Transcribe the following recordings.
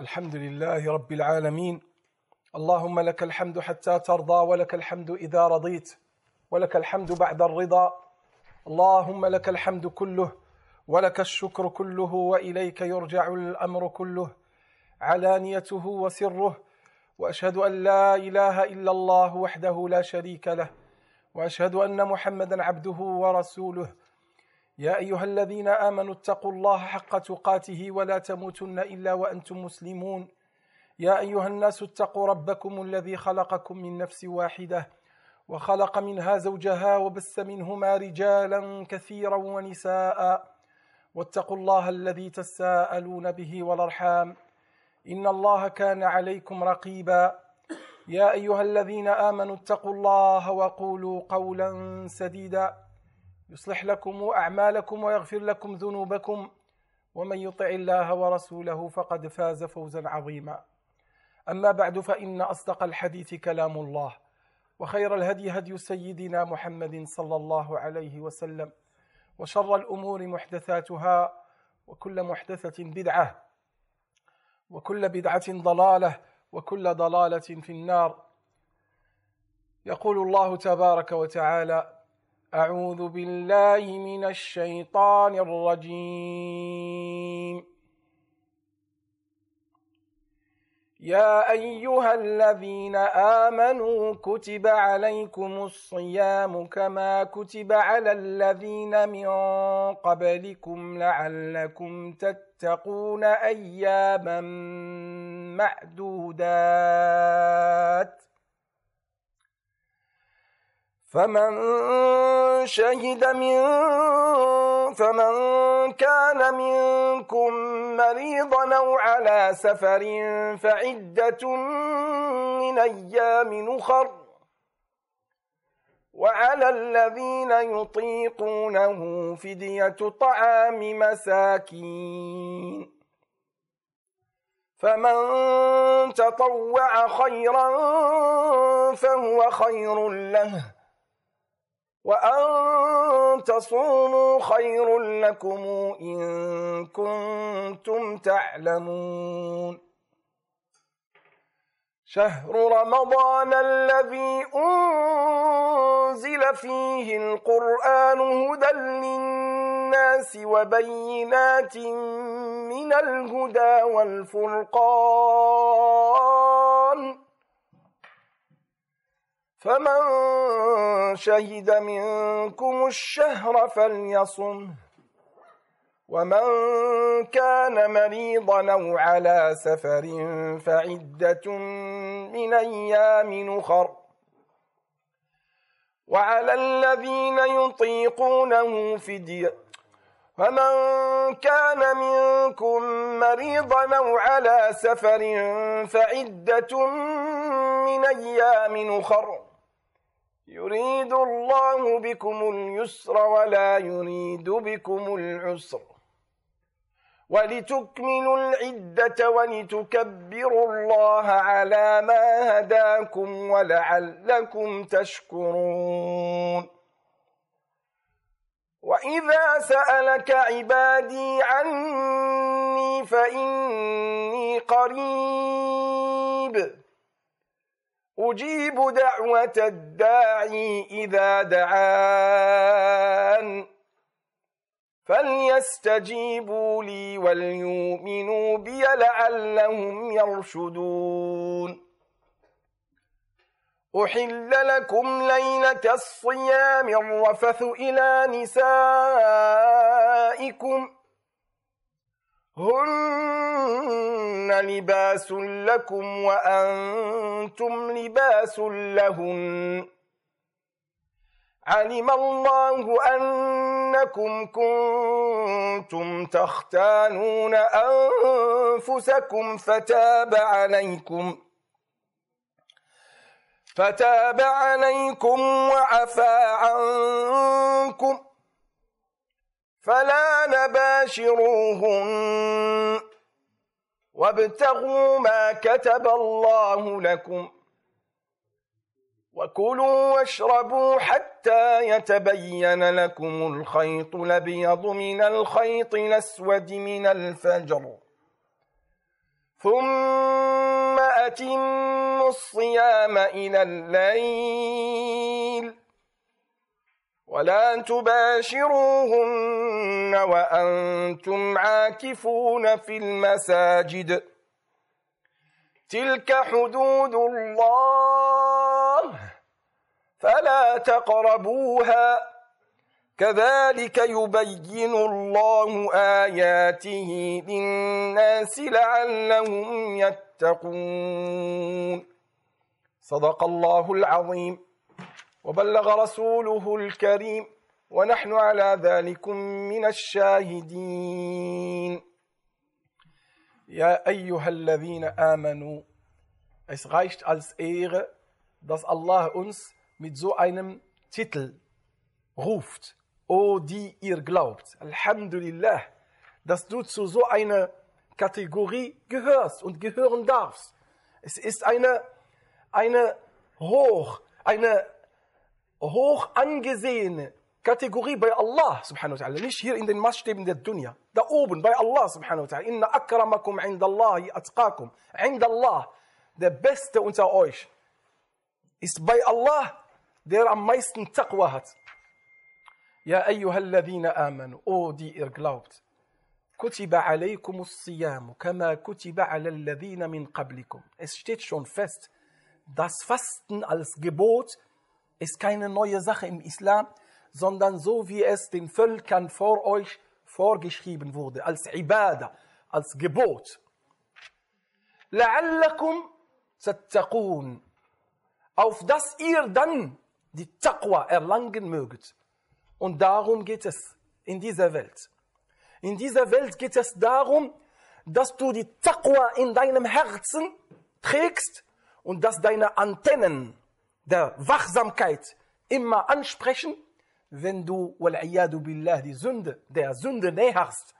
الحمد لله رب العالمين. اللهم لك الحمد حتى ترضى ولك الحمد إذا رضيت ولك الحمد بعد الرضا. اللهم لك الحمد كله ولك الشكر كله وإليك يرجع الأمر كله. علانيته وسره وأشهد أن لا إله إلا الله وحده لا شريك له وأشهد أن محمدا عبده ورسوله. يا أيها الذين آمنوا اتقوا الله حق تقاته ولا تموتن إلا وأنتم مسلمون. يا أيها الناس اتقوا ربكم الذي خلقكم من نفس واحدة وخلق منها زوجها وبث منهما رجالا كثيرا ونساء. واتقوا الله الذي تساءلون به والأرحام. إن الله كان عليكم رقيبا. يا أيها الذين آمنوا اتقوا الله وقولوا قولا سديدا. يصلح لكم أعمالكم ويغفر لكم ذنوبكم ومن يطع الله ورسوله فقد فاز فوزا عظيما. أما بعد فإن أصدق الحديث كلام الله وخير الهدي هدي سيدنا محمد صلى الله عليه وسلم وشر الأمور محدثاتها وكل محدثة بدعة وكل بدعة ضلالة وكل ضلالة في النار. يقول الله تبارك وتعالى أعوذ بالله من الشيطان الرجيم. يا أيها الذين آمنوا كتب عليكم الصيام كما كتب على الذين من قبلكم لعلكم تتقون أياما معدودات. فمن شهد من فمن كان منكم مريضا أو على سفر فعدة من أيام أخر. وعلى الذين يطيقونه فدية طعام مساكين. فمن تطوع خيرا فهو خير له. وأن تصوموا خير لكم إن كنتم تعلمون شهر رمضان الذي أنزل فيه القرآن هدى للناس وبينات من الهدى والفرقان فمن شهد منكم الشهر فليصم ومن كان مريضا أو على سفر فعدة من أيام أخر. وعلى الذين يطيقونه فدية فمن كان منكم مريضا أو على سفر فعدة من أيام أخر. يريد الله بكم اليسر ولا يريد بكم العسر. ولتكملوا العدة ولتكبروا الله على ما هداكم ولعلكم تشكرون. وإذا سألك عبادي عني فإني قريب. أجيب دعوة الداعي إذا دعان. فليستجيبوا لي وليؤمنوا بي لعلهم يرشدون. أحل لكم ليلة الصيام الرفث إلى نسائكم. هن لباس لكم وأنتم لباس لهن. علم الله أنكم كنتم تختانون أنفسكم فتاب عليكم. فتاب عليكم وعفى عنكم. فلا نباشروهن. وابتغوا ما كتب الله لكم. وكلوا واشربوا حتى يتبين لكم الخيط الأبيض من الخيط الأسود من الفجر. ثم أتموا الصيام إلى الليل. ولا تباشروهن وأنتم عاكفون في المساجد تلك حدود الله فلا تقربوها كذلك يبين الله آياته للناس لعلهم يتقون صدق الله العظيم. وبلغ رسوله الكريم ونحن على ذلك من الشاهدين يا أيها الذين آمنوا Es reicht als Ehre, dass Allah uns mit so einem Titel ruft. O die ihr glaubt. Alhamdulillah, dass du zu so einer Kategorie gehörst und gehören darfst. Es ist eine, eine hoch, eine hoch angesehene Kategorie bei Allah subhanahu wa ta'ala. Nicht hier in den Maßstäben der Dunya. Da oben bei Allah subhanahu wa ta'ala. Inna akramakum indallahi atqakum. Indallah. Der Beste unter euch ist bei Allah, der am meisten Taqwa hat. يا أيها الذين آمنوا أو دي إرجلاوت كتب عليكم الصيام كما كتب على الذين من قبلكم Es steht schon fest, das Fasten als Gebot ist keine neue Sache im Islam, sondern so wie es den Völkern vor euch vorgeschrieben wurde, als Ibadah, als Gebot. لعلكم تتقون auf dass ihr dann die Taqwa erlangen möget. Und darum geht es in dieser Welt. In dieser Welt geht es darum, dass du die Taqwa in deinem Herzen trägst und dass deine Antennen der Wachsamkeit immer ansprechen, wenn du, wal'iyadu billah, die Sünde, der Sünde näherst.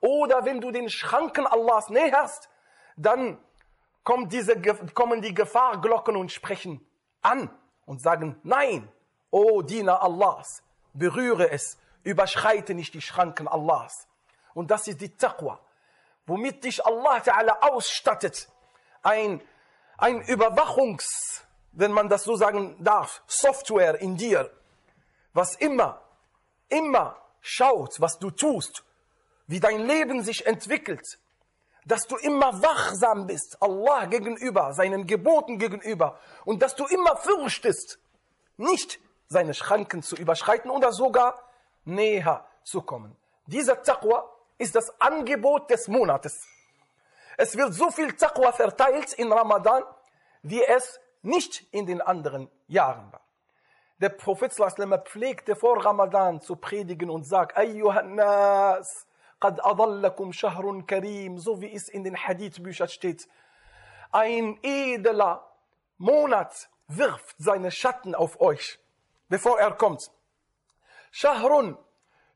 Oder wenn du den Schranken Allahs näherst, dann kommt diese, kommen die Gefahrglocken und sprechen an und sagen, nein, o Diener Allahs, berühre es, überschreite nicht die Schranken Allahs. Und das ist die Taqwa, womit dich Allah Ta'ala ausstattet. Ein, ein Überwachungs, wenn man das so sagen darf, Software in dir, was immer, immer schaut, was du tust, wie dein Leben sich entwickelt, dass du immer wachsam bist, Allah gegenüber, seinen Geboten gegenüber und dass du immer fürchtest, nicht seine Schranken zu überschreiten oder sogar näher zu kommen. Dieser Taqwa ist das Angebot des Monates. Es wird so viel Taqwa verteilt in Ramadan, wie es nicht in den anderen Jahren war. Der Prophet sallam pflegte vor Ramadan zu predigen und sagt, Ayyuhannas, قد أضلكم شهر كريم, so wie es in den Hadith-Büchern steht. Ein edler Monat wirft seine Schatten auf euch, bevor er kommt. شهر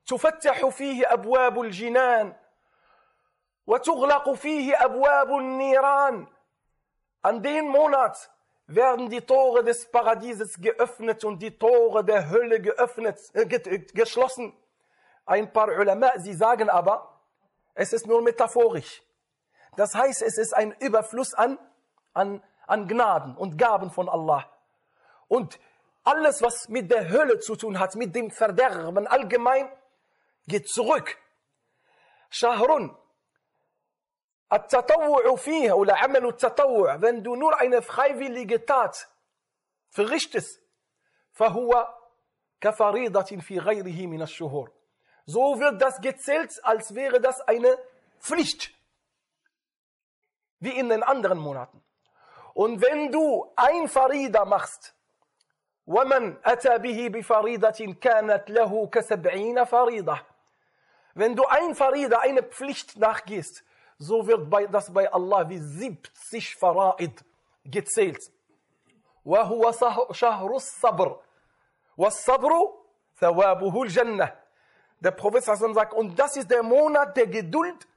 تفتح فيه أبواب الجنان وتغلق فيه أبواب النيران. An den Monat werden die Tore des Paradieses geöffnet und die Tore der Hölle geöffnet, äh, geschlossen. Ein paar Ulama, sie sagen aber, es ist nur metaphorisch. Das heißt, es ist ein Überfluss an, an, an Gnaden und Gaben von Allah. Und alles, was mit der Hölle zu tun hat, mit dem Verderben allgemein, geht zurück. Shahrun. التطوع فيه oder عمل التطوع wenn du nur eine freiwillige Tat verrichtest فهو كفريضة في غيره من الشهور so wird das gezählt, als wäre das eine Pflicht, wie in den anderen Monaten. Und wenn du ein Farida machst, وَمَنْ أَتَى بِهِ بِفَرِيدَةٍ كَانَتْ لَهُ كَسَبْعِينَ فَرِيدَةٍ Wenn du ein Farida, eine Pflicht nachgehst, so wird bei, das bei Allah wie 70 Faraid gezählt. وَهُوَ شَهْرُ الصَّبْرِ وَالصَّبْرُ ثَوَابُهُ الْجَنَّةِ der Prophet sagt, und das ist der Monat der Geduld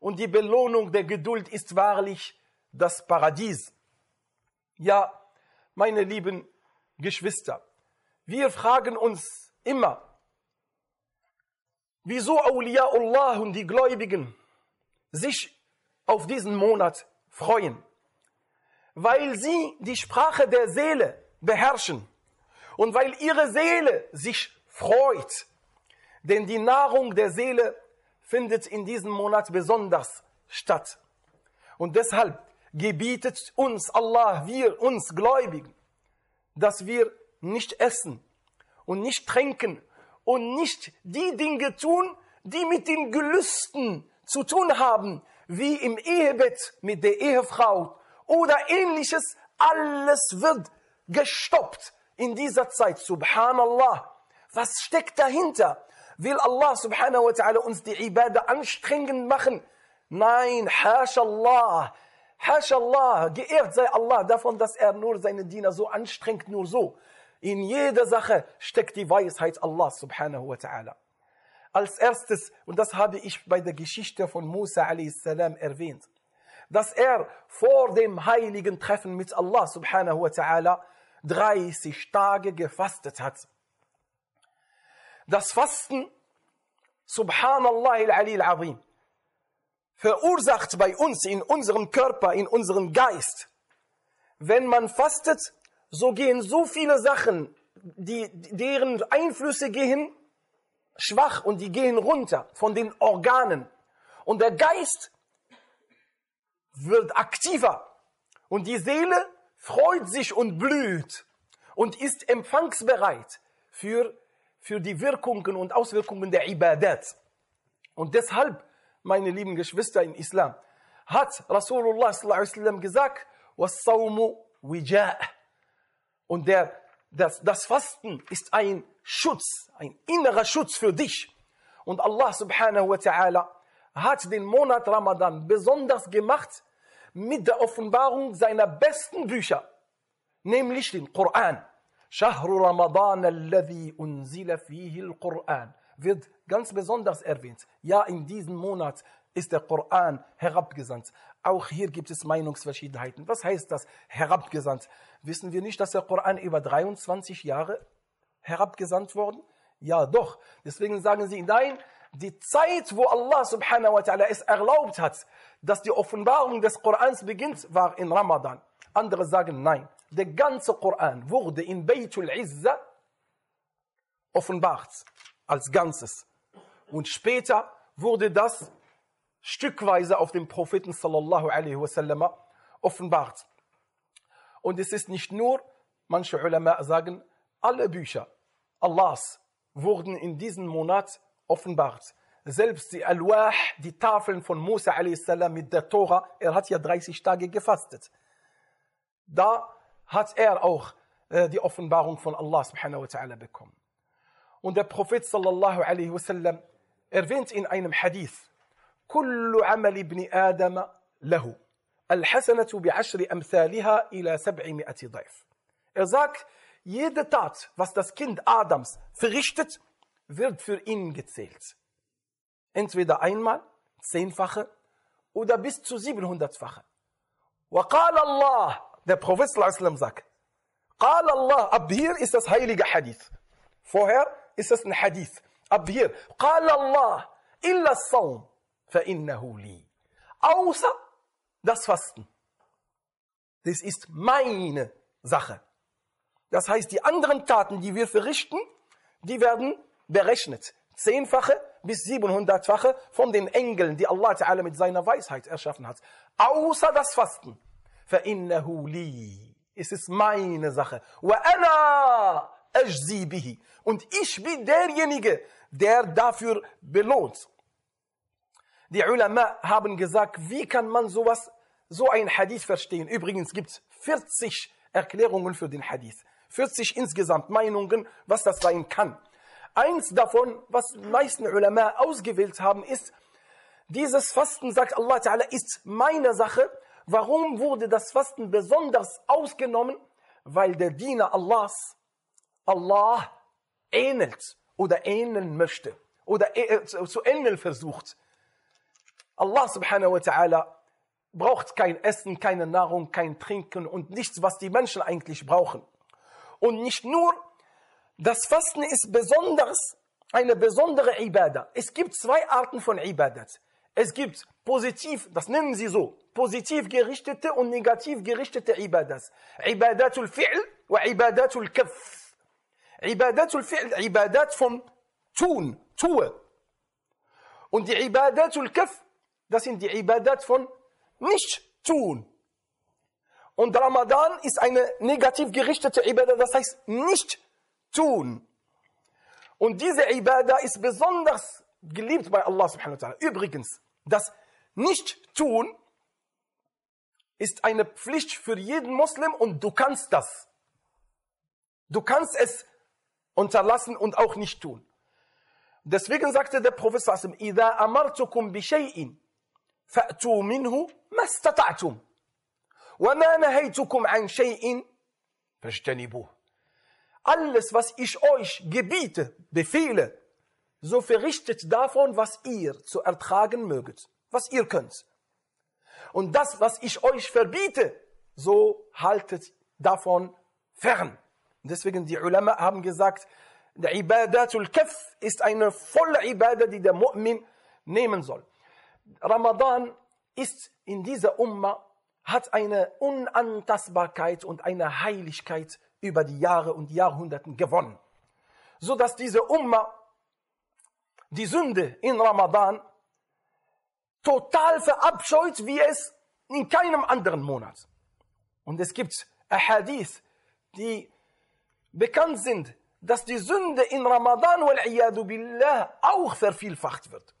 und die Belohnung der Geduld ist wahrlich das Paradies. Ja, meine lieben Geschwister, wir fragen uns immer, wieso Awliyaullah und die Gläubigen sich auf diesen Monat freuen, weil sie die Sprache der Seele beherrschen und weil ihre Seele sich freut. Denn die Nahrung der Seele findet in diesem Monat besonders statt. Und deshalb gebietet uns Allah, wir uns Gläubigen, dass wir nicht essen und nicht trinken und nicht die Dinge tun, die mit den Gelüsten zu tun haben, wie im Ehebett mit der Ehefrau oder ähnliches. Alles wird gestoppt in dieser Zeit. Subhanallah. Was steckt dahinter? Will Allah subhanahu wa ta'ala uns die Ibadah anstrengend machen? Nein, hashallah. Hashallah, geehrt sei Allah davon, dass er nur seine Diener so anstrengt, nur so. In jeder Sache steckt die Weisheit Allah subhanahu wa ta'ala. Als erstes, und das habe ich bei der Geschichte von Musa a.s. erwähnt, dass er vor dem heiligen Treffen mit Allah subhanahu wa ta'ala 30 Tage gefastet hat. Das Fasten, subhanallah al-ali al-azim, verursacht bei uns in unserem Körper, in unserem Geist. Wenn man fastet, so gehen so viele Sachen, die, deren Einflüsse gehen schwach und die gehen runter von den Organen. Und der Geist wird aktiver. Und die Seele freut sich und blüht und ist empfangsbereit für, für die Wirkungen und Auswirkungen der Ibadat. Und deshalb meine lieben Geschwister im Islam, hat Rasulullah sallam gesagt, وَالصَّوْمُ وِجَاء Und der, das, das Fasten ist ein Schutz, ein innerer Schutz für dich. Und Allah subhanahu wa ta'ala hat den Monat Ramadan besonders gemacht mit der Offenbarung seiner besten Bücher, nämlich den Koran. شهر رمضان الذي أنزل فيه القرآن wird ganz besonders erwähnt. Ja, in diesem Monat ist der Koran herabgesandt. Auch hier gibt es Meinungsverschiedenheiten. Was heißt das, herabgesandt? Wissen wir nicht, dass der Koran über 23 Jahre herabgesandt worden? Ja, doch. Deswegen sagen sie, nein, die Zeit, wo Allah subhanahu wa ta'ala es erlaubt hat, dass die Offenbarung des Korans beginnt, war in Ramadan. Andere sagen, nein, der ganze Koran wurde in Beitul Izza offenbart als Ganzes. Und später wurde das stückweise auf den Propheten sallallahu alaihi wasallam offenbart. Und es ist nicht nur, manche Ulama sagen, alle Bücher Allahs wurden in diesem Monat offenbart. Selbst die Al-Wah, die Tafeln von Musa a.s. mit der Tora, er hat ja 30 Tage gefastet. Da hat er auch äh, die Offenbarung von Allah subhanahu wa ta'ala bekommen. Und der Prophet sallallahu alaihi wasallam erwähnt in einem Hadith, كل عمل ابن آدم له الحسنة بعشر أمثالها إلى سبعمائة ضعف. Er sagt, jede Tat, was das Kind Adams verrichtet, wird für ihn gezählt. Entweder einmal, zehnfache oder bis zu 700-fache. وقال الله, der Prophet wasallam sagt, قال الله, ab hier ist das heilige Hadith. Vorher ist es ein Hadith. Ab hier. قال الله إلا الصوم فإنه لي. Außer das Fasten. Das ist meine Sache. Das heißt, die anderen Taten, die wir verrichten, die werden berechnet. Zehnfache bis siebenhundertfache von den Engeln, die Allah Ta'ala mit seiner Weisheit erschaffen hat. Außer das Fasten. فَإِنَّهُ لِي. Es ist meine Sache. وَأَنَا أجزي به. Und ich bin derjenige, der dafür belohnt. Die Ulama haben gesagt, wie kann man sowas, so ein Hadith verstehen? Übrigens gibt es 40 Erklärungen für den Hadith. 40 insgesamt Meinungen, was das sein kann. Eins davon, was die meisten Ulama ausgewählt haben, ist, dieses Fasten, sagt Allah Ta'ala, ist meine Sache. Warum wurde das Fasten besonders ausgenommen? Weil der Diener Allahs Allah ähnelt oder ähneln möchte oder äh, zu ähneln versucht. Allah subhanahu wa ta'ala braucht kein Essen, keine Nahrung, kein Trinken und nichts, was die Menschen eigentlich brauchen. Und nicht nur, das Fasten ist besonders eine besondere Ibadah. Es gibt zwei Arten von Ibadat. Es gibt positiv, das nennen sie so, positiv gerichtete und negativ gerichtete Ibadas. Ibadatul Fi'l wa Ibadatul Kaf. Ibadatul Fi'l, Ibadat von tun, tue. Und die Ibadatul Kaf, das sind die Ibadat von nicht tun. Und Ramadan ist eine negativ gerichtete Ibadah, das heißt nicht tun. Und diese Ibadah ist besonders geliebt bei Allah subhanahu wa ta'ala. Übrigens, das Nicht-Tun ist eine Pflicht für jeden Muslim und du kannst das. Du kannst es unterlassen und auch nicht tun. Deswegen sagte der Prophet sallallahu إذا أمرتكم بشيء فأتوا منه ما استطعتم وما نهيتكم عن شيء فاجتنبوه alles, was ich euch gebiete, befehle, so verrichtet davon, was ihr zu ertragen möget, was ihr könnt. Und das, was ich euch verbiete, so haltet davon fern. Deswegen die Ulama haben gesagt, der Ibadatul Kaf ist eine volle Ibadah, die der Mu'min nehmen soll. Ramadan ist in dieser Umma, hat eine Unantastbarkeit und eine Heiligkeit über die Jahre und Jahrhunderten gewonnen. So dass diese Umma die Sünde in Ramadan total verabscheut, wie es in keinem anderen Monat. Und es gibt Ahadith, die bekannt sind, dass die Sünde in Ramadan billah auch vervielfacht wird.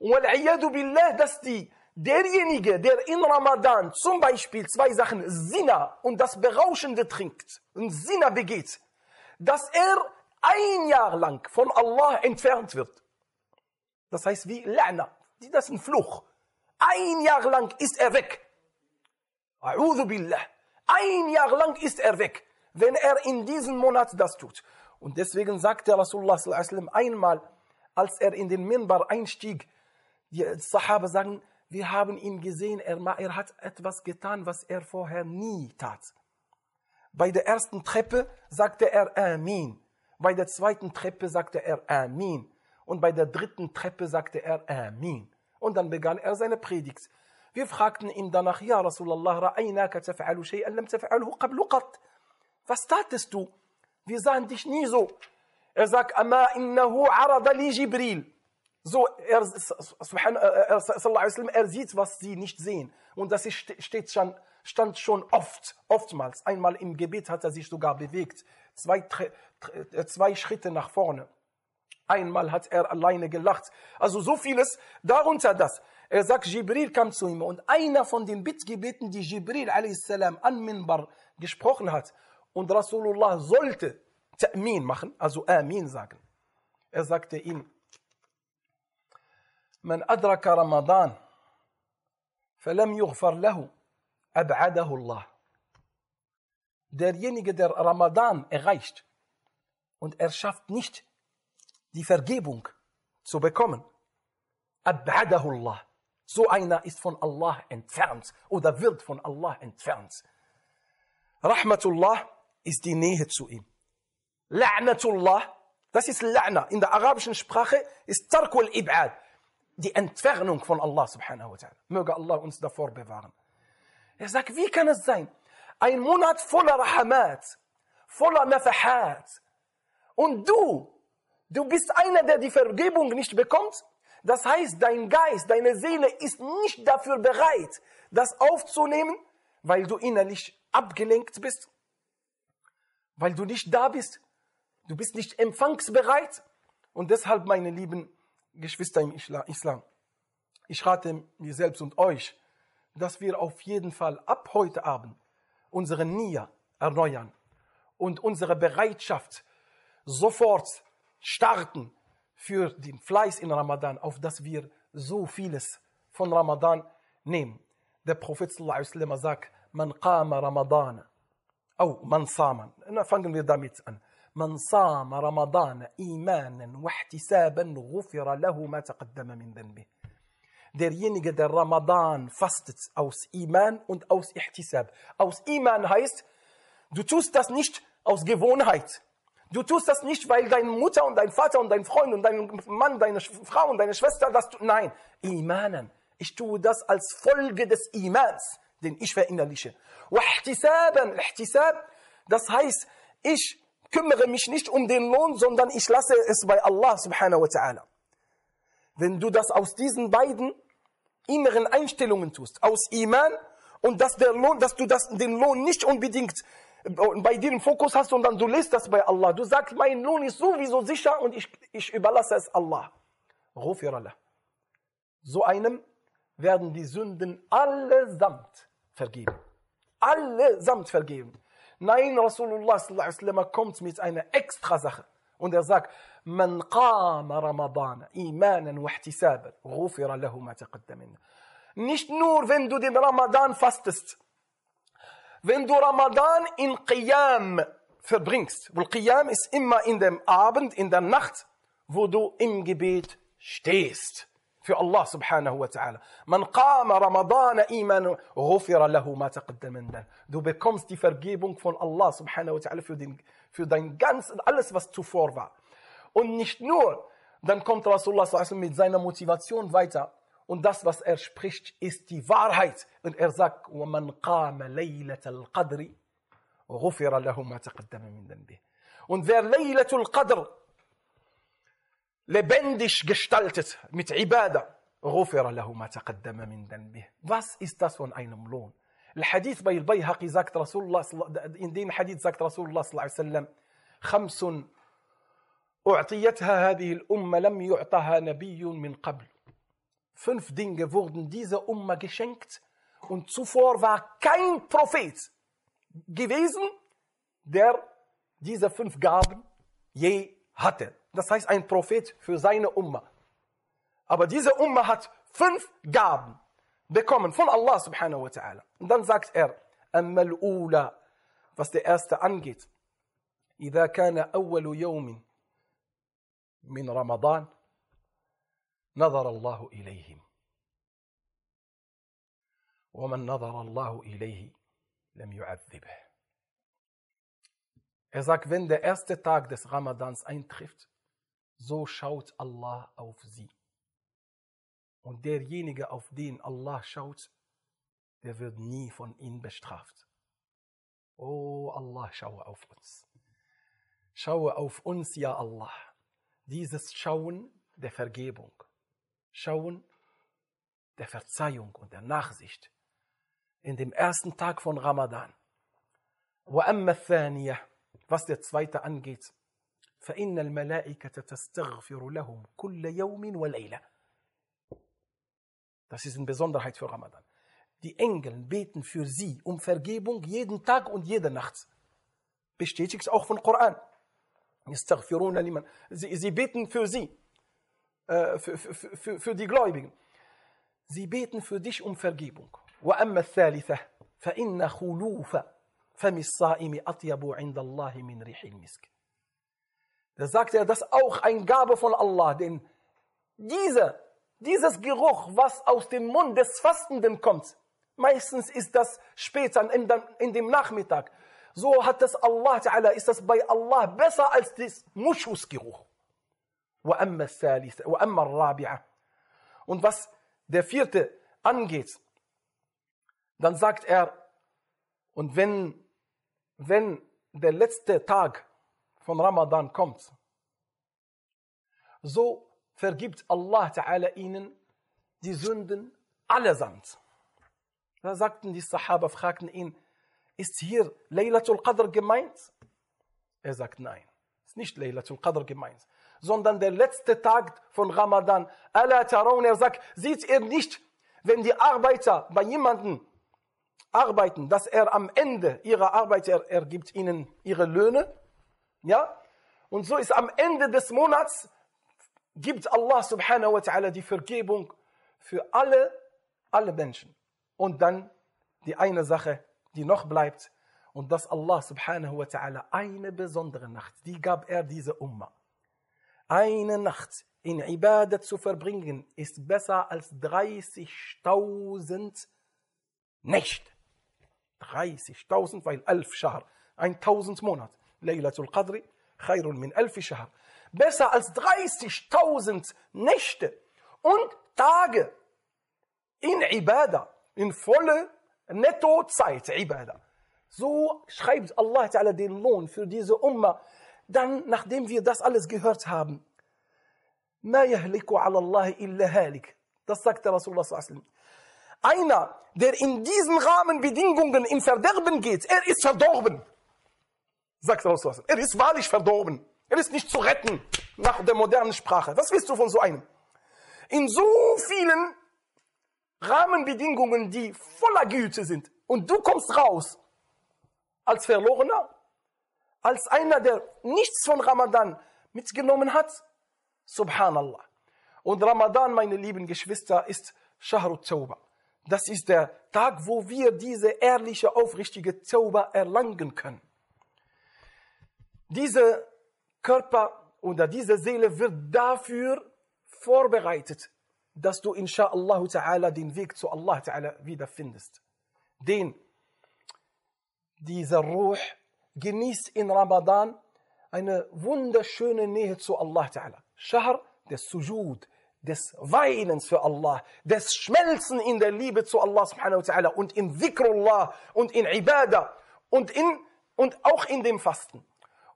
Wal billah, dass die derjenige, der in Ramadan zum Beispiel zwei Sachen, Sina und das Berauschende trinkt und Sina begeht, dass er ein Jahr lang von Allah entfernt wird. Das heißt wie La'na, das ist ein Fluch. Ein Jahr lang ist er weg. A'udhu billah. Ein Jahr lang ist er weg, wenn er in diesem Monat das tut. Und deswegen sagte Rasulullah einmal, als er in den Minbar einstieg, die Sahaba sagen, wir haben ihn gesehen, er, er hat etwas getan, was er vorher nie tat. Bei der ersten Treppe sagte er Amin. Bei der zweiten Treppe sagte er Amin. Und bei der dritten Treppe sagte er Amin. Und dann begann er seine Predigt. Wir fragten ihn danach, Ja Rasulallah, ra'aynaka taf'alu shay'an lam taf'alhu qablu qat. Was tatest du? Wir sahen dich nie so. Er sagt, Ama innahu arada li Jibril. So, er, er, er sieht, was sie nicht sehen. Und das ist, steht schon, stand schon oft, oftmals. Einmal im Gebet hat er sich sogar bewegt. Zwei, äh, zwei Schritte nach vorne. Einmal hat er alleine gelacht. Also so vieles, darunter das. Er sagt, Jibril kam zu ihm und einer von den Bittgebeten, die Jibril a.s. an Minbar gesprochen hat und Rasulullah sollte Ta'min machen, also Amin sagen. Er sagte ihm, من أدرك رمضان فلم يغفر له أبعده الله derjenige der Ramadan erreicht und er schafft nicht die Vergebung zu bekommen أبعده الله so einer ist von Allah entfernt oder wird von Allah entfernt Rahmatullah ist die Nähe zu ihm La'natullah das ist La'na in der arabischen Sprache ist Tarkul Ib'ad die Entfernung von Allah subhanahu wa ta'ala. Möge Allah uns davor bewahren. Er sagt, wie kann es sein? Ein Monat voller Rahamat, voller Nafahat. Und du, du bist einer, der die Vergebung nicht bekommt. Das heißt, dein Geist, deine Seele ist nicht dafür bereit, das aufzunehmen, weil du innerlich abgelenkt bist, weil du nicht da bist. Du bist nicht empfangsbereit. Und deshalb, meine Lieben, Geschwister im Islam, ich rate mir selbst und euch, dass wir auf jeden Fall ab heute Abend unsere Nia erneuern und unsere Bereitschaft sofort starten für den Fleiß in Ramadan, auf dass wir so vieles von Ramadan nehmen. Der Prophet sagt, man qama Ramadan, oh, man saman. Fangen wir damit an. من صام رمضان إيمانا واحتسابا غفر له ما تقدم من ذنبه derjenige, der Ramadan fastet aus Iman und aus Ihtisab. Aus Iman heißt, du tust das nicht aus Gewohnheit. Du tust das nicht, weil deine Mutter und dein Vater und dein Freund und dein Mann, deine Frau und deine Schwester das tun. Nein, Imanen. Ich tue das als Folge des Imans, den ich verinnerliche. Wahtisaban, ihtisab, das heißt, ich kümmere mich nicht um den Lohn, sondern ich lasse es bei Allah subhanahu wa ta'ala. Wenn du das aus diesen beiden inneren Einstellungen tust, aus Iman und dass, der Lohn, dass du das, den Lohn nicht unbedingt bei dir im Fokus hast, sondern du lässt das bei Allah. Du sagst, mein Lohn ist sowieso sicher und ich, ich überlasse es Allah. So einem werden die Sünden allesamt vergeben. Allesamt vergeben. Nein, Rasulullah sallam, kommt mit einer extra Sache. Und er sagt, Man qama Ramadan imanan wa ihtisaban, ghufira lahu ma taqaddam Nicht nur, wenn du den Ramadan fastest, wenn du Ramadan in Qiyam verbringst. Weil Qiyam ist immer in dem Abend, in der Nacht, wo du im Gebet stehst Für Allah subhanahu wa ta'ala. Man qama Ramadan iman ghufira lahu ma taqaddam min Du bekommst die Vergebung von Allah subhanahu wa ta'ala für, den, für dein ganz, alles was zuvor war. Und nicht nur, dann kommt Rasulullah mit seiner Motivation weiter. Und das, was er spricht, ist die Wahrheit. Und er sagt, وَمَنْ قَامَ لَيْلَةَ الْقَدْرِ غُفِرَ لَهُ مَا تَقَدَّمَ مِنْ ذَنْبِهِ Und wer Laylatul Qadr lebendig gestaltet mit Ibadah, غُفِرَ لَهُ مَا تَقَدَّمَ مِنْ ذَنْبِهِ Was ist das von einem Lohn? الحديث bei البيهقي sagt Rasulullah, in dem Hadith sagt Rasulullah صلى الله عليه وسلم خمس أعطيتها هذه الأمة لم يعطها نبي من قبل Fünf Dinge wurden dieser Umma geschenkt und zuvor war kein Prophet gewesen, der diese fünf Gaben je hatte. Das heißt ein Prophet für seine Umma. Aber diese Umma hat fünf Gaben bekommen von Allah subhanahu wa ta'ala. Und dann sagt er, أما الأولى, was der erste angeht, إذا كان أول يوم من رمضان نظر الله إليهم ومن نظر الله إليه لم يعذبه Er sagt, wenn der erste Tag des Ramadans eintrifft, so schaut Allah auf sie. Und derjenige, auf den Allah schaut, der wird nie von ihm bestraft. Oh Allah, schaue auf uns. Schaue auf uns, ja Allah. Dieses Schauen der Vergebung. Schauen der Verzeihung und der Nachsicht in dem ersten Tag von Ramadan. Was der zweite angeht, فإن الملائكة تستغفر لهم كل يوم وليلة. Das ist eine Besonderheit für Ramadan. Die Engel beten für sie um Vergebung jeden Tag und jede Nacht. Bestätigt auch von Koran. Sie, sie beten für sie. Äh, für, für, für, für die Gläubigen. Sie beten für dich um Vergebung. وأما الثالثة فإن. Da sagt er, dass auch eine Gabe von Allah, denn dieser, dieses Geruch, was aus dem Mund des Fastenden kommt, meistens ist das später in dem, in dem Nachmittag. So hat das Allah Ta'ala, ist das bei Allah besser als das Muschusgeruch. Und was der vierte angeht, dann sagt er, und wenn, wenn der letzte Tag von Ramadan kommt. So vergibt Allah Ta'ala ihnen die Sünden allesamt. Da sagten die Sahaba fragten ihn ist hier Laylatul Qadr gemeint? Er sagt nein ist nicht Laylatul Qadr gemeint sondern der letzte Tag von Ramadan. Allah Taron, er sagt, sieht ihr nicht, wenn die Arbeiter bei jemandem arbeiten, dass er am Ende ihrer Arbeit, er, er gibt ihnen ihre Löhne, ja? Und so ist am Ende des Monats, gibt Allah subhanahu wa ta'ala die Vergebung für alle, alle Menschen. Und dann die eine Sache, die noch bleibt, und dass Allah subhanahu wa ta'ala eine besondere Nacht, die gab er diese Ummah eine Nacht in Ibadat zu verbringen, ist besser als 30.000 Nächte. 30.000, weil 11 Schahr, 1000 Monat. Laylatul Qadri Khairun min alfi shahr. Besser als 30.000 Nächte und Tage in Ibadah, in volle Nettozeit Ibadah. So schreibt Allah Ta'ala den Lohn für diese Umma. Dann, nachdem wir das alles gehört haben, ما يهلك على الله إلا هالك. Das sagt der Rasulullah sallallahu Einer, der in diesen Rahmenbedingungen in Verderben geht, er ist verdorben. Sagt Rasulullah Er ist wahrlich verdorben. Er ist nicht zu retten nach der modernen Sprache. Was willst du von so einem? In so vielen Rahmenbedingungen, die voller Güte sind. Und du kommst raus als Verlorener, als einer, der nichts von Ramadan mitgenommen hat. Subhanallah. Und Ramadan, meine lieben Geschwister, ist Shahrut Tauba. Das ist der Tag, wo wir diese ehrliche, aufrichtige Tauba erlangen können. Diese Körper oder diese Seele wird dafür vorbereitet, dass du inshallah ta'ala den Weg zu Allah ta'ala wiederfindest. Den dieser Ruh genießt in Ramadan eine wunderschöne Nähe zu Allah Ta'ala. Shahr des Sujud, des Weinens für Allah, des Schmelzen in der Liebe zu Allah subhanahu ta'ala und in Dhikrullah und in Ibadah und, in, und auch in dem Fasten.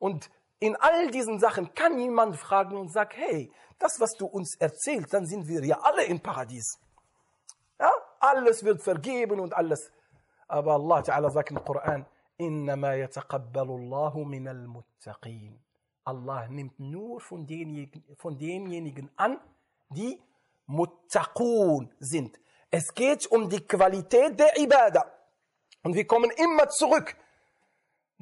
Und in all diesen Sachen kann jemand fragen und sagt, hey, das, was du uns erzählst, dann sind wir ja alle im Paradies. Ja, alles wird vergeben und alles. Aber Allah Ta'ala sagt im Koran, إنما يتقبل الله من المتقين. Allah nimmt nur von denjenigen, von denjenigen an, die Muttaqun sind. Es geht um die Qualität der Ibadah. Und wir kommen immer zurück,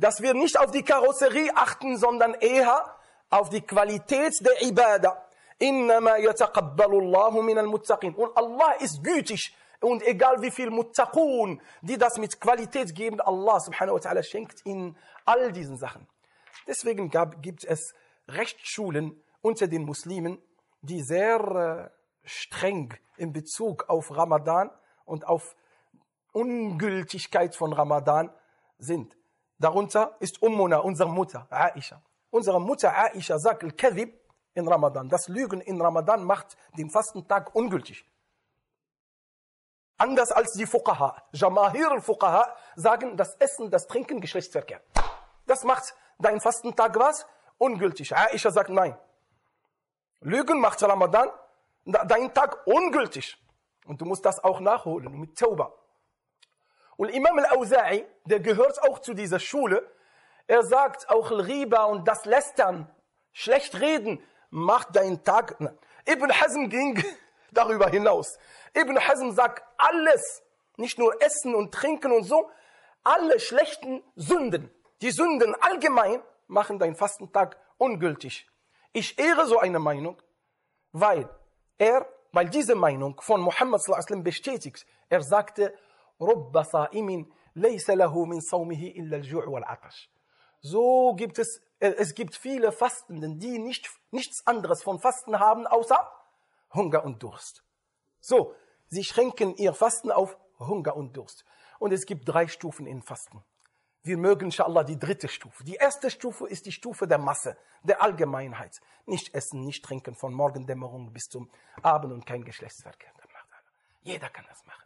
dass wir nicht auf die Karosserie achten, sondern eher auf die Qualität der Ibadah. Yataqabbalu Allahu min al-muttaqin. Und Allah ist gütig und egal wie viel Muttaqun, die das mit Qualität geben, Allah subhanahu wa ta'ala schenkt ihnen all diesen Sachen. Deswegen gab, gibt es Rechtsschulen unter den Muslimen, die sehr äh, streng in Bezug auf Ramadan und auf Ungültigkeit von Ramadan sind. Darunter ist Ummuna, unsere Mutter, Aisha. Unsere Mutter Aisha sagt, Al-Kadhib in Ramadan, das Lügen in Ramadan macht den Fastentag ungültig. Anders als die Fuqaha. Jamahir al-Fuqaha sagen, das Essen, das Trinken, Geschlechtsverkehr. Das macht dein Fastentag was? Ungültig. Aisha sagt nein. Lügen macht Ramadan dein Tag ungültig. Und du musst das auch nachholen mit Tauba. Und Imam al-Awza'i, der gehört auch zu dieser Schule, er sagt auch Riba und das Lästern, schlecht reden, macht deinen Tag. Ibn Hazm ging darüber hinaus. Ibn Hazm sagt, alles, nicht nur Essen und Trinken und so, alle schlechten Sünden, die Sünden allgemein, machen deinen Fastentag ungültig. Ich ehre so eine Meinung, weil er, weil diese Meinung von Muhammad bestätigt, er sagte, Rubba sa'imin laysa lahu min saumihi illa al-ju' So gibt es, äh, es gibt viele Fastenden, die nicht, nichts anderes von Fasten haben, außer Hunger und Durst. So, sie schränken ihr Fasten auf Hunger und Durst. Und es gibt drei Stufen in Fasten. Wir mögen inshallah die dritte Stufe. Die erste Stufe ist die Stufe der Masse, der Allgemeinheit. Nicht essen, nicht trinken von Morgendämmerung bis zum Abend und kein Geschlechtsverkehr. Jeder kann das machen.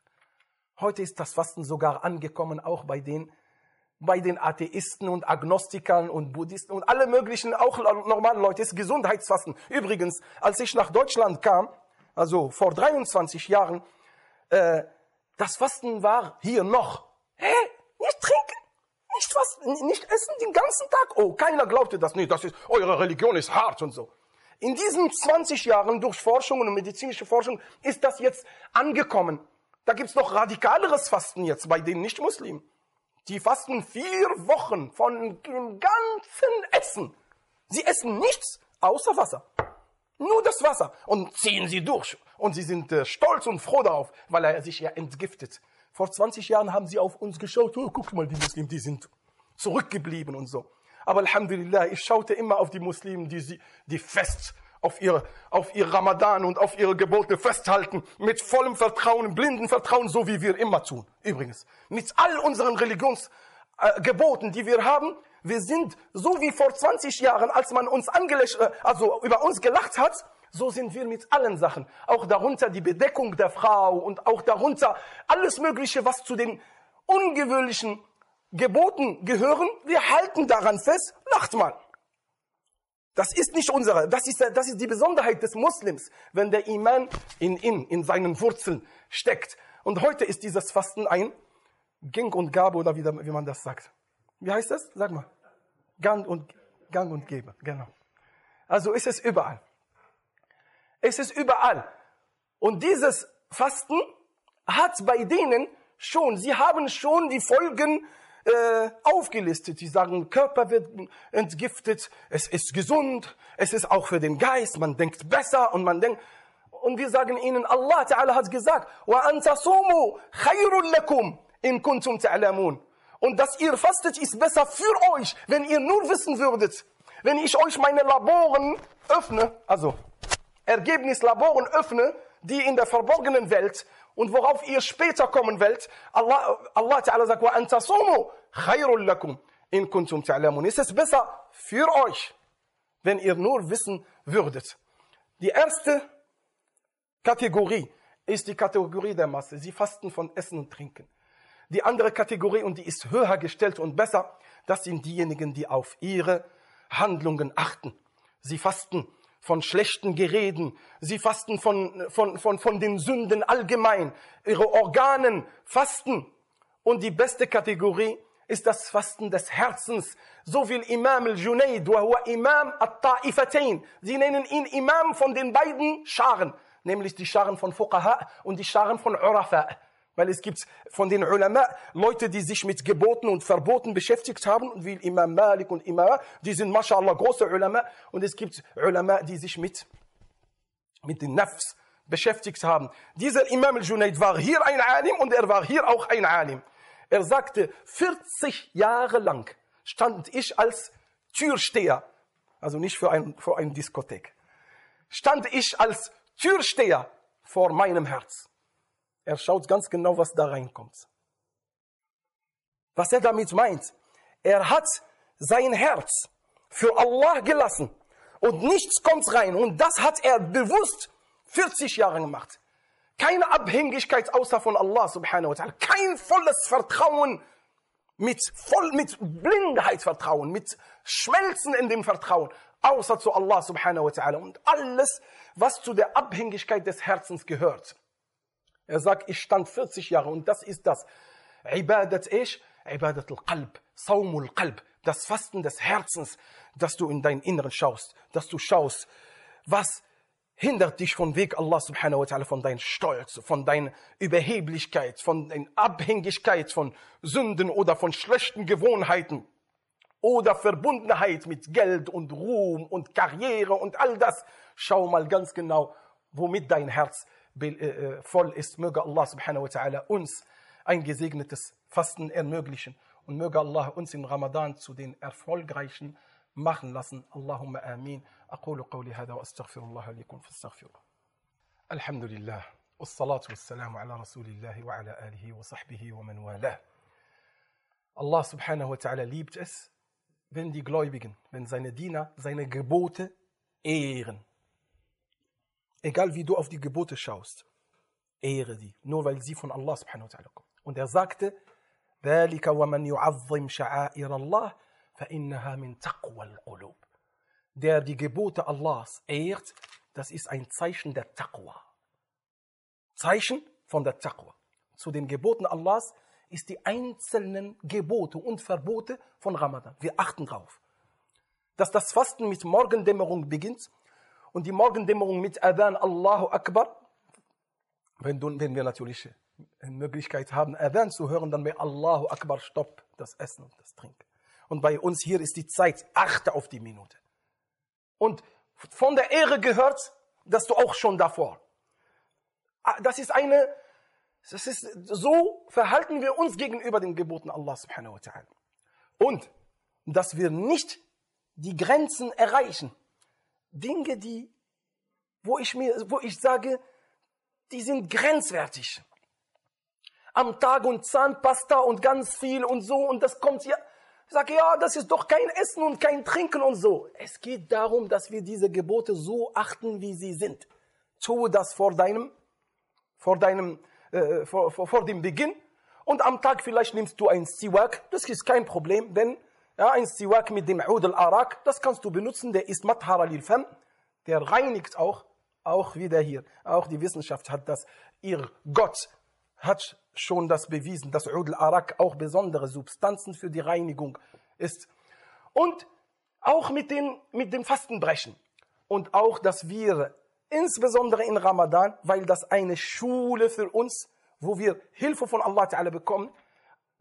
Heute ist das Fasten sogar angekommen, auch bei den, bei den Atheisten und Agnostikern und Buddhisten und alle möglichen, auch normalen Leute. Ist Gesundheitsfasten. Übrigens, als ich nach Deutschland kam, also vor 23 Jahren, äh, das Fasten war hier noch. Hä? Nicht trinken, nicht fasten, nicht essen den ganzen Tag. Oh, keiner glaubte das nicht. Das ist, eure Religion ist hart und so. In diesen 20 Jahren durch Forschung und medizinische Forschung ist das jetzt angekommen. Da gibt's noch radikaleres Fasten jetzt bei den Nicht-Muslimen. Die fasten vier Wochen von dem ganzen Essen. Sie essen nichts außer Wasser. Nur das Wasser. Und ziehen sie durch. Und sie sind äh, stolz und froh darauf, weil er sich ja entgiftet. Vor 20 Jahren haben sie auf uns geschaut, oh, guck mal, die Muslimen, die sind zurückgeblieben und so. Aber Alhamdulillah, ich schaute immer auf die Muslimen, die, die fest auf ihr, auf ihr Ramadan und auf ihre Gebote festhalten, mit vollem Vertrauen, blinden Vertrauen, so wie wir immer tun. Übrigens, mit all unseren Religions, äh, die wir haben, wir sind so wie vor 20 Jahren, als man uns angelächelt, äh, also über uns gelacht hat, so sind wir mit allen Sachen. Auch darunter die Bedeckung der Frau und auch darunter alles Mögliche, was zu den ungewöhnlichen Geboten gehören. Wir halten daran fest, lacht mal. Das ist nicht unsere, das ist, das ist die Besonderheit des Muslims, wenn der Iman in ihn, in seinen Wurzeln steckt. Und heute ist dieses Fasten ein Gang und Gabe oder wie, wie man das sagt. Wie heißt das? Sag mal. Gang und, Gang und Gebe, genau. Also ist es überall. Es ist überall. Und dieses Fasten hat bei denen schon, sie haben schon die Folgen äh, aufgelistet. Sie sagen, Körper wird entgiftet, es ist gesund, es ist auch für den Geist, man denkt besser und man denkt, und wir sagen ihnen, Allah Ta'ala hat gesagt, وَأَن تَصُومُوا خَيْرٌ لَكُمْ إِن كُنْتُمْ تَعْلَمُونَ Und dass ihr fastet, ist besser für euch, wenn ihr nur wissen würdet. Wenn ich euch meine Laboren öffne, also Ergebnislaboren öffne, die in der verborgenen Welt und worauf ihr später kommen werdet. Allah, Allah Ta'ala sagt, وَأَن تَصُومُوا خَيْرٌ لَكُمْ إِن كُنْتُمْ تَعْلَمُونَ Es ist besser für euch, wenn ihr nur wissen würdet. Die erste Kategorie ist die Kategorie der Masse. Sie fasten von Essen und Trinken. Die andere Kategorie, und die ist höher gestellt und besser, das sind diejenigen, die auf ihre Handlungen achten. Sie fasten von schlechten Gereden. Sie fasten von, von, von, von den Sünden allgemein. Ihre Organen fasten. Und die beste Kategorie ist das Fasten des Herzens. So wie Imam al-Junaid, wa Imam al-Ta'ifatain. Sie nennen ihn Imam von den beiden Scharen, nämlich die Scharen von Fuqaha und die Scharen von Urafa. Weil es gibt von den Ulama Leute, die sich mit Geboten und Verboten beschäftigt haben, wie Imam Malik und Imam, die sind mashallah große Ulama. Und es gibt Ulama, die sich mit, mit den Nafs beschäftigt haben. Dieser Imam al-Junaid war hier ein Alim und er war hier auch ein Alim. Er sagte, 40 Jahre lang stand ich als Türsteher, also nicht für, ein, für eine Diskothek, stand ich als Türsteher vor meinem Herz. Er schaut ganz genau, was da reinkommt. Was er damit meint, er hat sein Herz für Allah gelassen und nichts kommt rein. Und das hat er bewusst 40 Jahre gemacht. Keine Abhängigkeit außer von Allah subhanahu wa ta'ala. Kein volles Vertrauen mit, voll, mit Blindheit Vertrauen, mit Schmelzen in dem Vertrauen, außer zu Allah subhanahu wa ta'ala. Und alles, was zu der Abhängigkeit des Herzens gehört. Er sagt, ich stand 40 Jahre und das ist das. Ibadat ich, Ibadat al-Qalb, Saumul Qalb, das Fasten des Herzens, dass du in dein Inneren schaust, dass du schaust, was hindert dich vom Weg Allah subhanahu wa ta'ala, von deinem Stolz, von deiner Überheblichkeit, von deiner Abhängigkeit von Sünden oder von schlechten Gewohnheiten oder Verbundenheit mit Geld und Ruhm und Karriere und all das. Schau mal ganz genau, womit dein Herz voll ist. Möge Allah subhanahu wa ta'ala uns ein gesegnetes Fasten ermöglichen und möge Allah uns im Ramadan zu den erfolgreichen machen lassen. Allahumma amin. أقول قولي هذا وأستغفر الله لكم فاستغفروه. الحمد لله والصلاة والسلام على رسول الله وعلى آله وصحبه ومن والاه. Allah subhanahu wa ta'ala liebt es, wenn die Gläubigen, wenn seine Diener seine Gebote ehren. Egal wie du auf die Gebote schaust, ehre sie, nur weil sie von Allah subhanahu wa ta'ala kommen. Und er sagte, ذلك ومن يعظم شعائر الله فإنها من تقوى القلوب. Der die Gebote Allahs ehrt, das ist ein Zeichen der Taqwa. Zeichen von der Taqwa. Zu den Geboten Allahs ist die einzelnen Gebote und Verbote von Ramadan. Wir achten drauf. Dass das Fasten mit Morgendämmerung beginnt und die Morgendämmerung mit Adhan Allahu Akbar, wenn, du, wenn wir natürlich Möglichkeit haben, Adhan zu hören, dann bei Allahu Akbar stopp das Essen und das Trinken. Und bei uns hier ist die Zeit, achte auf die Minute. Und von der Ehre gehört, dass du auch schon davor. Ah, das ist eine, das ist, so verhalten wir uns gegenüber den Geboten Allah subhanahu wa ta'ala. Und, dass wir nicht die Grenzen erreichen, Dinge, die, wo ich mir, wo ich sage, die sind grenzwertig. am Tag und Zahnpasta und ganz viel und so und das kommt hier. Ich sage, ja, das ist doch kein Essen und kein Trinken und so. Es geht darum, dass wir diese Gebote so achten, wie sie sind. Tue das vor deinem, vor deinem, äh, vor, vor, vor dem Beginn. Und am Tag vielleicht nimmst du ein Siwak. Das ist kein Problem, denn ja, ein Siwak mit dem Ud al-Arak, das kannst du benutzen. Der ist Mathara lil Fam. Der reinigt auch, auch wieder hier. Auch die Wissenschaft hat das. Ihr Gott hat schon das bewiesen, dass Ud al-Arak auch besondere Substanzen für die Reinigung ist. Und auch mit, den, mit dem Fastenbrechen. Und auch, dass wir insbesondere in Ramadan, weil das eine Schule für uns, wo wir Hilfe von Allah Ta'ala bekommen,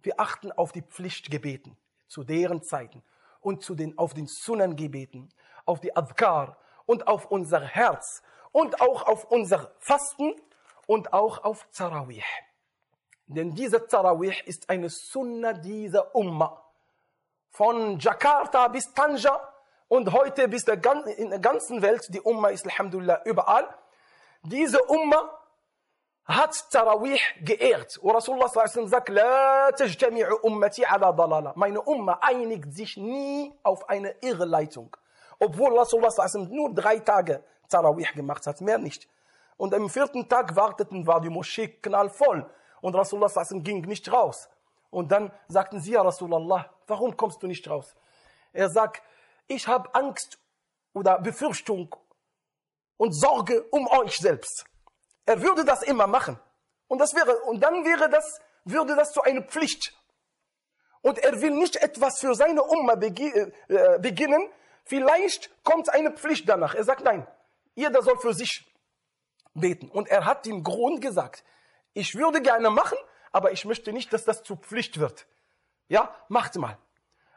wir achten auf die Pflichtgebeten zu deren Zeiten und zu den, auf den Sunnangebeten, auf die Adhkar und auf unser Herz und auch auf unser Fasten und auch auf Tarawih. Denn diese Tarawih ist eine Sunna dieser Umma. Von Jakarta bis Tanja und heute bis der, in der ganzen Welt, die Umma ist Alhamdulillah überall. Diese Umma hat Tarawih geehrt. Und Rasulullah sagt, La tajtami'u ummati ala dalala. Meine Umma einigt sich nie auf eine Irrleitung. Obwohl Rasulullah nur drei Tage Tarawih gemacht hat, mehr nicht. Und am vierten Tag warteten, war die Moschee knallvoll. Und Rasulullah ging nicht raus. Und dann sagten sie, ja Rasulullah, warum kommst du nicht raus? Er sagt, ich habe Angst oder Befürchtung und Sorge um euch selbst. Er würde das immer machen. Und das wäre, und dann wäre das, würde das zu einer Pflicht. Und er will nicht etwas für seine Umma äh, beginnen. Vielleicht kommt eine Pflicht danach. Er sagt, nein, jeder soll für sich beten. Und er hat den Grund gesagt, ich würde gerne machen, aber ich möchte nicht, dass das zur Pflicht wird. Ja, macht mal.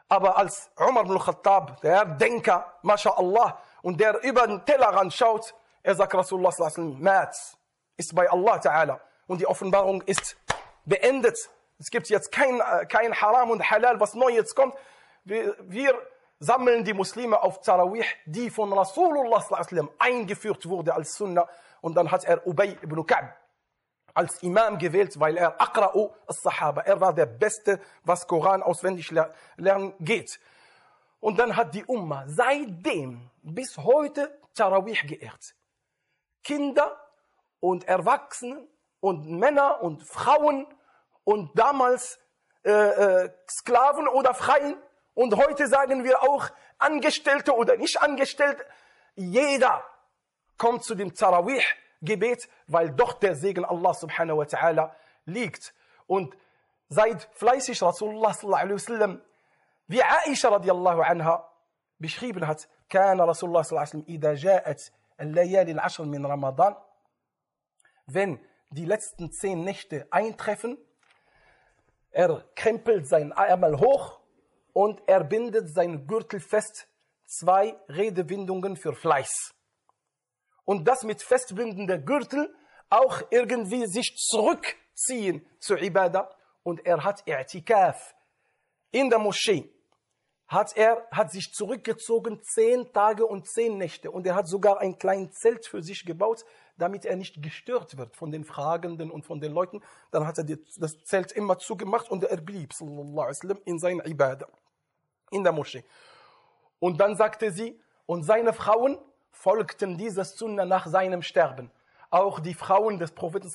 Aber als Umar ibn Khattab, der Denker, MashaAllah, und der über den Tellerrand schaut, er sagt Rasulullah sallallahu alaihi ist bei Allah Ta'ala. Und die Offenbarung ist beendet. Es gibt jetzt kein, kein Haram und Halal, was neu jetzt kommt. Wir, wir sammeln die Muslime auf Tarawih, die von Rasulullah eingeführt wurde als Sunnah. Und dann hat er Ubay ibn Ka'b als Imam gewählt, weil er Aqra'u as-Sahaba, er war der Beste, was Koran auswendig lernen geht. Und dann hat die Umma seitdem bis heute Tarawih geehrt. Kinder und Erwachsene und Männer und Frauen und damals äh, äh, Sklaven oder Freien und heute sagen wir auch Angestellte oder nicht Angestellte. Jeder kommt zu dem Tarawih Gebet, weil doch der Segen Allah subhanahu wa ta'ala liegt. Und seid fleißig Rasulullah sallallahu alaihi wasallam, wie Aisha radiallahu anha beschrieben hat, كان رسول الله صلى الله عليه وسلم إذا جاءت الليالي العشر من رمضان wenn die letzten zehn Nächte eintreffen, er krempelt sein Ärmel hoch und er bindet sein Gürtel fest, zwei Redewindungen für Fleiß und das mit festbindender Gürtel auch irgendwie sich zurückziehen zur Ibadah. Und er hat I'tikaf in der Moschee. Hat er, hat sich zurückgezogen zehn Tage und zehn Nächte. Und er hat sogar ein kleines Zelt für sich gebaut, damit er nicht gestört wird von den Fragenden und von den Leuten. Dann hat er das Zelt immer zugemacht und er blieb, sallallahu in seiner Ibadah. In der Moschee. Und dann sagte sie, und seine Frauen folgten dieser Sunna nach seinem Sterben. Auch die Frauen des Propheten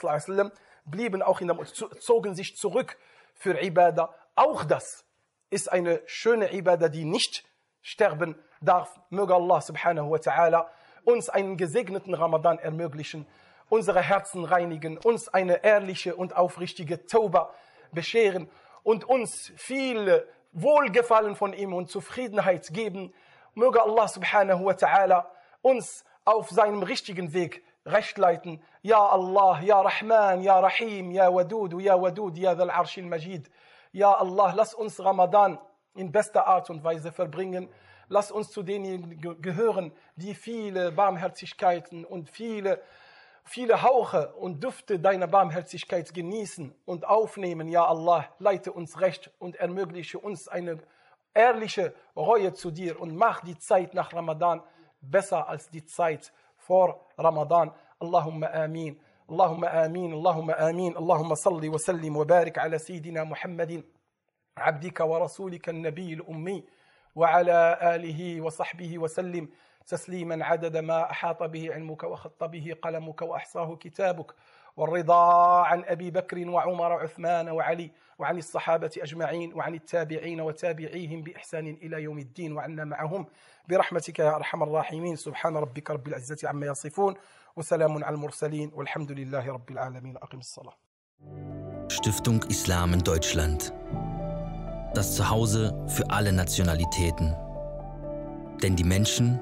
blieben auch in der, zogen sich zurück für Ibadah. Auch das ist eine schöne Ibadah, die nicht sterben darf. Möge Allah subhanahu wa ta'ala uns einen gesegneten Ramadan ermöglichen, unsere Herzen reinigen, uns eine ehrliche und aufrichtige Tauba bescheren und uns viel Wohlgefallen von ihm und Zufriedenheit geben. Möge Allah subhanahu wa ta'ala uns auf seinem richtigen Weg recht leiten. Ja Allah, Ja Rahman, Ja Rahim, Ja Wadud, Ja Wadud, Ja Dhal Arsh Majid. Ja Allah, lass uns Ramadan in bester Art und Weise verbringen. Lass uns zu denjenigen gehören, die viele Barmherzigkeiten und viele, viele Hauche und Düfte deiner Barmherzigkeit genießen und aufnehmen. Ja Allah, leite uns recht und ermögliche uns eine ehrliche Reue zu dir und mach die Zeit nach Ramadan besser als die Zeit vor Ramadan. Allahumma amin. اللهم آمين اللهم آمين اللهم صل وسلم وبارك على سيدنا محمد عبدك ورسولك النبي الأمي وعلى آله وصحبه وسلم تسليما عدد ما أحاط به علمك وخط به قلمك وأحصاه كتابك والرضا عن أبي بكر وعمر وعثمان وعلي وعن الصحابة أجمعين وعن التابعين وتابعيهم بإحسان إلى يوم الدين وعنا معهم برحمتك يا أرحم الراحمين. سبحان ربك رب العزة عما يصفون وسلام على المرسلين والحمد لله رب العالمين. أقم الصلاة. Stiftung Islam in Deutschland. Das Zuhause für alle Nationalitäten. Denn die Menschen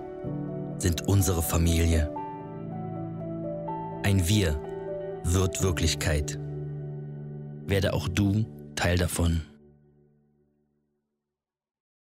sind unsere Familie. Ein Wir wird Wirklichkeit. Werde auch du Teil davon.